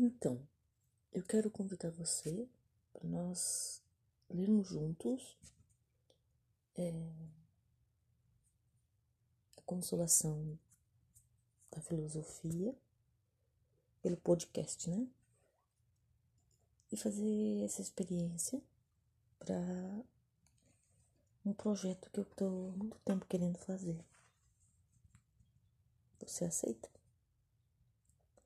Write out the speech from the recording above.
Então, eu quero convidar você para nós lermos juntos é, a Consolação da Filosofia pelo podcast, né? E fazer essa experiência para um projeto que eu estou muito tempo querendo fazer. Você aceita?